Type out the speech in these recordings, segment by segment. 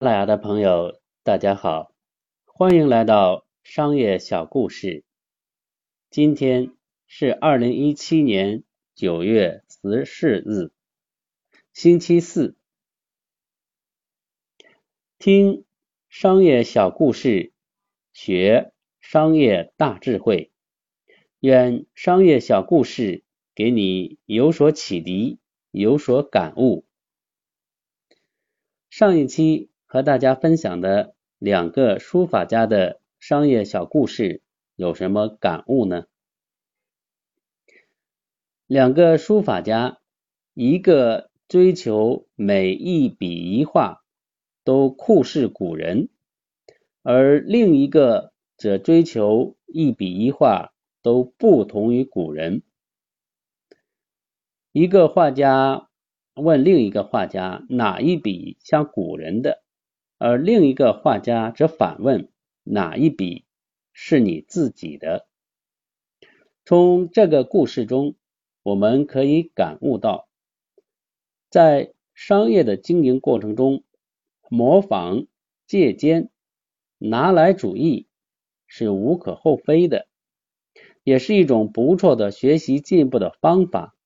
拉雅的朋友，大家好，欢迎来到商业小故事。今天是二零一七年九月十四日，星期四。听商业小故事，学商业大智慧。愿商业小故事给你有所启迪，有所感悟。上一期和大家分享的两个书法家的商业小故事有什么感悟呢？两个书法家，一个追求每一笔一画都酷似古人，而另一个则追求一笔一画。都不同于古人。一个画家问另一个画家哪一笔像古人的，而另一个画家则反问哪一笔是你自己的。从这个故事中，我们可以感悟到，在商业的经营过程中，模仿、借鉴、拿来主义是无可厚非的。也是一种不错的学习进步的方法，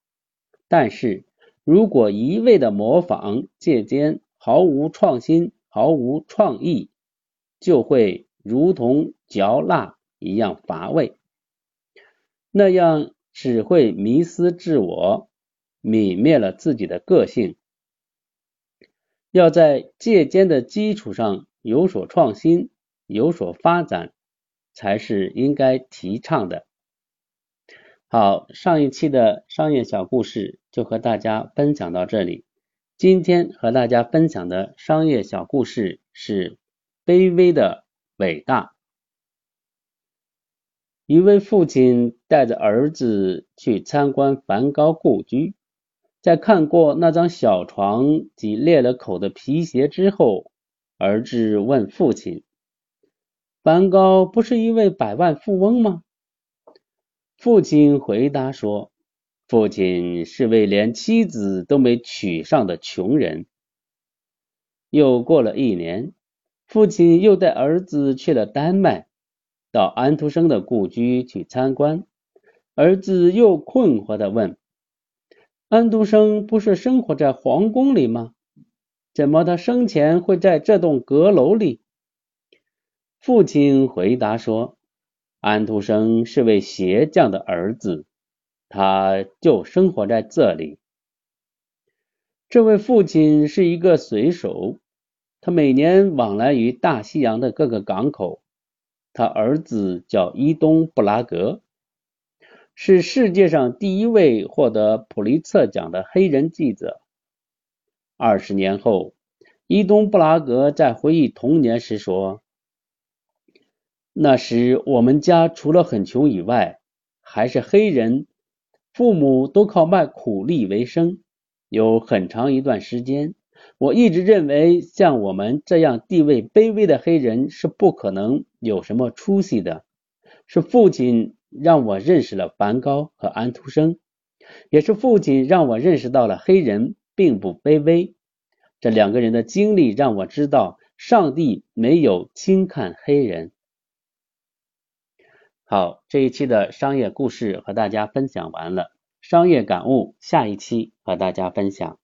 但是如果一味的模仿借鉴，毫无创新，毫无创意，就会如同嚼蜡一样乏味，那样只会迷失自我，泯灭了自己的个性。要在借鉴的基础上有所创新，有所发展，才是应该提倡的。好，上一期的商业小故事就和大家分享到这里。今天和大家分享的商业小故事是卑微的伟大。一位父亲带着儿子去参观梵高故居，在看过那张小床及裂了口的皮鞋之后，儿子问父亲：“梵高不是一位百万富翁吗？”父亲回答说：“父亲是位连妻子都没娶上的穷人。”又过了一年，父亲又带儿子去了丹麦，到安徒生的故居去参观。儿子又困惑地问：“安徒生不是生活在皇宫里吗？怎么他生前会在这栋阁楼里？”父亲回答说。安徒生是位鞋匠的儿子，他就生活在这里。这位父亲是一个水手，他每年往来于大西洋的各个港口。他儿子叫伊东·布拉格，是世界上第一位获得普利策奖的黑人记者。二十年后，伊东·布拉格在回忆童年时说。那时我们家除了很穷以外，还是黑人，父母都靠卖苦力为生。有很长一段时间，我一直认为像我们这样地位卑微的黑人是不可能有什么出息的。是父亲让我认识了梵高和安徒生，也是父亲让我认识到了黑人并不卑微。这两个人的经历让我知道，上帝没有轻看黑人。好，这一期的商业故事和大家分享完了，商业感悟下一期和大家分享。